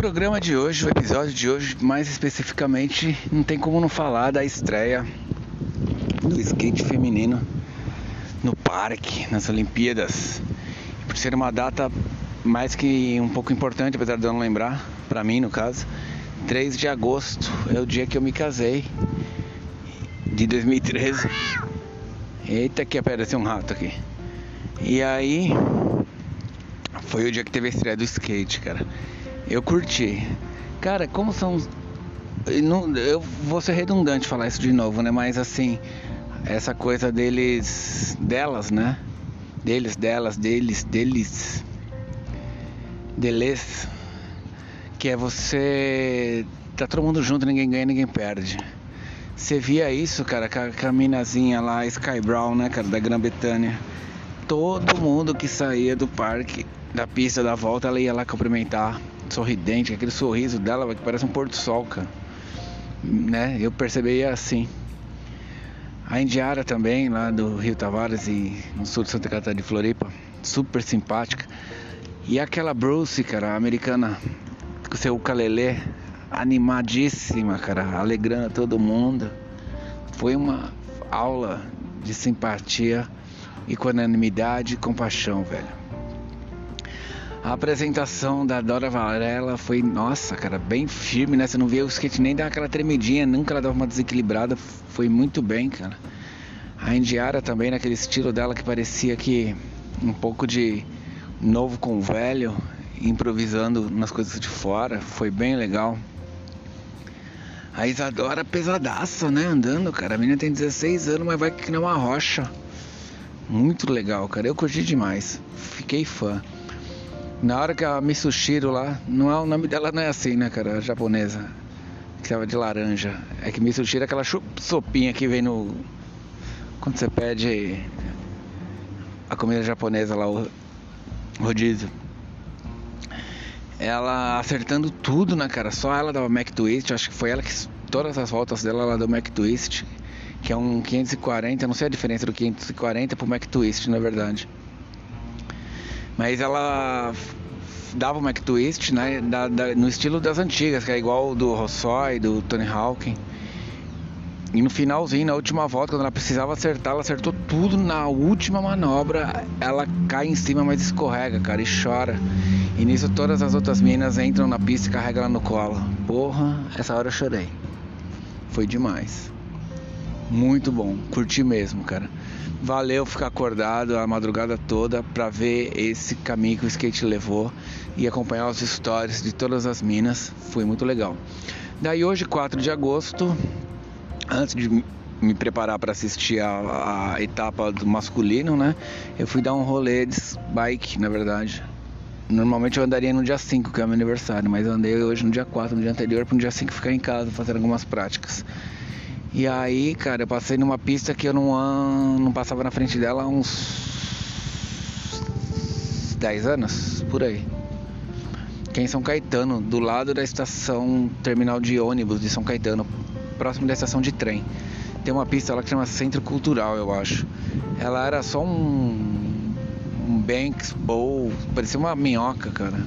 O programa de hoje, o episódio de hoje, mais especificamente, não tem como não falar da estreia do skate feminino no parque, nas Olimpíadas. Por ser uma data mais que um pouco importante, apesar de eu não lembrar, para mim no caso, 3 de agosto é o dia que eu me casei, de 2013. Eita, que apareceu um rato aqui. E aí, foi o dia que teve a estreia do skate, cara. Eu curti. Cara, como são. Eu vou ser redundante falar isso de novo, né? Mas assim, essa coisa deles. delas, né? Deles, delas, deles, deles. Deles. Que é você. Tá todo mundo junto, ninguém ganha, ninguém perde. Você via isso, cara, com a minazinha lá, Sky Brown, né, cara, da Grã-Bretanha. Todo mundo que saía do parque, da pista da volta, ela ia lá cumprimentar, sorridente, aquele sorriso dela que parece um pôr do sol, cara. Né? Eu percebi assim. A Indiara também, lá do Rio Tavares e no sul de Santa Catarina de Floripa, super simpática. E aquela Bruce, cara, americana, com seu ukulele, animadíssima, cara, alegrando todo mundo. Foi uma aula de simpatia, equanimidade e compaixão, velho. A apresentação da Dora Varela foi, nossa, cara, bem firme, né? Você não via o skate nem dar aquela tremidinha, nunca ela dava uma desequilibrada. Foi muito bem, cara. A Indiara também, naquele estilo dela que parecia que um pouco de novo com velho, improvisando nas coisas de fora. Foi bem legal. A Isadora pesadaça, né? Andando, cara. A menina tem 16 anos, mas vai que nem uma rocha. Muito legal, cara. Eu curti demais. Fiquei fã. Na hora que a Mitsushiro lá, não é o nome dela não é assim, né, cara? A japonesa. Que tava de laranja. É que Mitsushiro é aquela sopinha que vem no. Quando você pede a comida japonesa lá, o rodízio. Ela acertando tudo, né, cara? Só ela dava Mac Twist. Acho que foi ela que. Todas as voltas dela, ela deu Mac Twist. Que é um 540. Eu não sei a diferença do 540 pro Mac Twist, na verdade. Mas ela dava o Mac Twist, né? da- da- no estilo das antigas, que é igual do Rossói, do Tony Hawk. E no finalzinho, na última volta, quando ela precisava acertar, ela acertou tudo na última manobra. Ela cai em cima, mas escorrega, cara, e chora. E nisso todas as outras minas entram na pista e carregam ela no colo. Porra, essa hora eu chorei. Foi demais. Muito bom, curti mesmo, cara. Valeu ficar acordado a madrugada toda pra ver esse caminho que o skate levou e acompanhar os stories de todas as minas. Foi muito legal. Daí hoje, 4 de agosto, antes de me- preparar para assistir a, a etapa do masculino, né? Eu fui dar um rolê de bike, na verdade. Normalmente eu andaria no dia 5, que é meu aniversário, mas eu andei hoje no dia 4, no dia anterior, para no dia 5 ficar em casa fazendo algumas práticas. E aí, cara, eu passei numa pista que eu não, não passava na frente dela há uns 10 anos, por aí. Que é em São Caetano, do lado da estação terminal de ônibus de São Caetano, próximo da estação de trem. Tem uma pista lá que chama Centro Cultural, eu acho. Ela era só um, um Banks Bowl, parecia uma minhoca, cara.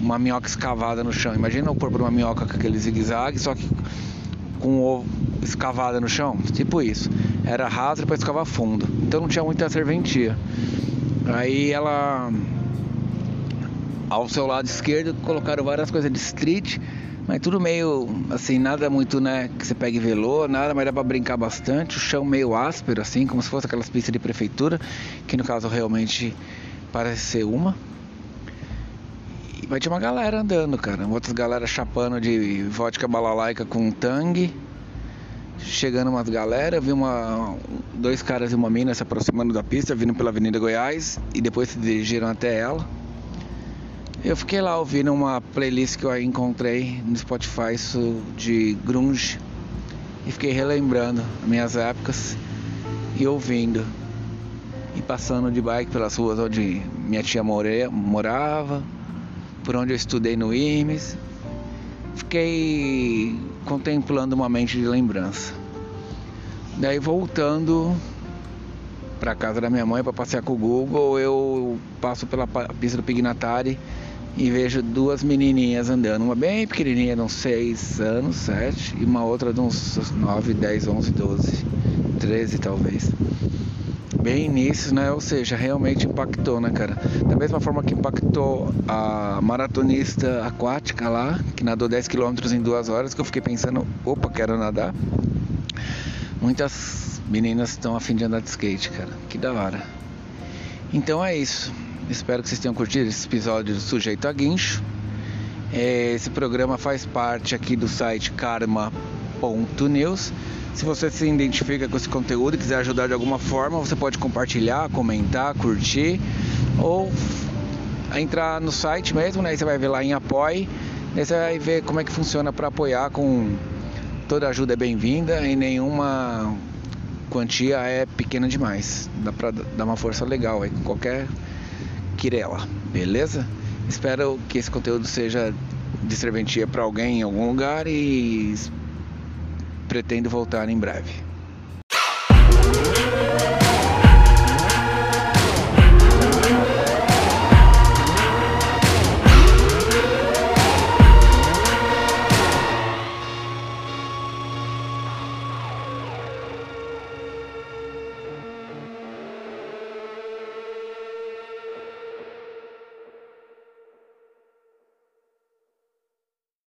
Uma minhoca escavada no chão. Imagina eu pôr por uma minhoca com aquele zigue-zague, só que com ovo escavada no chão, tipo isso. Era raso para escavar fundo, então não tinha muita serventia. Aí ela, ao seu lado esquerdo, colocaram várias coisas de street, mas tudo meio assim, nada muito, né, que você pega e velô, nada, mas dá pra brincar bastante. O chão meio áspero, assim, como se fosse aquelas pistas de prefeitura, que no caso realmente parece ser uma. E vai ter uma galera andando, cara. Outras galera chapando de vodka balalaica com tangue. Chegando umas galera, vi uma, dois caras e uma mina se aproximando da pista, vindo pela Avenida Goiás e depois se dirigiram até ela. Eu fiquei lá ouvindo uma playlist que eu encontrei no Spotify de grunge e fiquei relembrando minhas épocas e ouvindo e passando de bike pelas ruas onde minha tia morava, por onde eu estudei no IMES. Fiquei contemplando uma mente de lembrança. Daí voltando para casa da minha mãe para passear com o Google, eu passo pela pista do Pignatari e vejo duas menininhas andando, uma bem pequenininha, de uns 6 anos, 7, e uma outra de uns 9, 10, 11, 12, 13 talvez. Bem início, né? Ou seja, realmente impactou, né, cara? Da mesma forma que impactou a maratonista aquática lá, que nadou 10 km em duas horas, que eu fiquei pensando, opa, quero nadar. Muitas meninas estão a fim de andar de skate, cara. Que da hora. Então é isso. Espero que vocês tenham curtido esse episódio do Sujeito a Guincho. É, esse programa faz parte aqui do site karma.news. Se você se identifica com esse conteúdo e quiser ajudar de alguma forma, você pode compartilhar, comentar, curtir ou entrar no site mesmo, né? Você vai ver lá em apoie, aí você vai ver como é que funciona para apoiar com toda ajuda é bem-vinda e nenhuma quantia é pequena demais. Dá para dar uma força legal aí com qualquer Quirela, beleza? Espero que esse conteúdo seja de serventia para alguém em algum lugar e pretendo voltar em breve.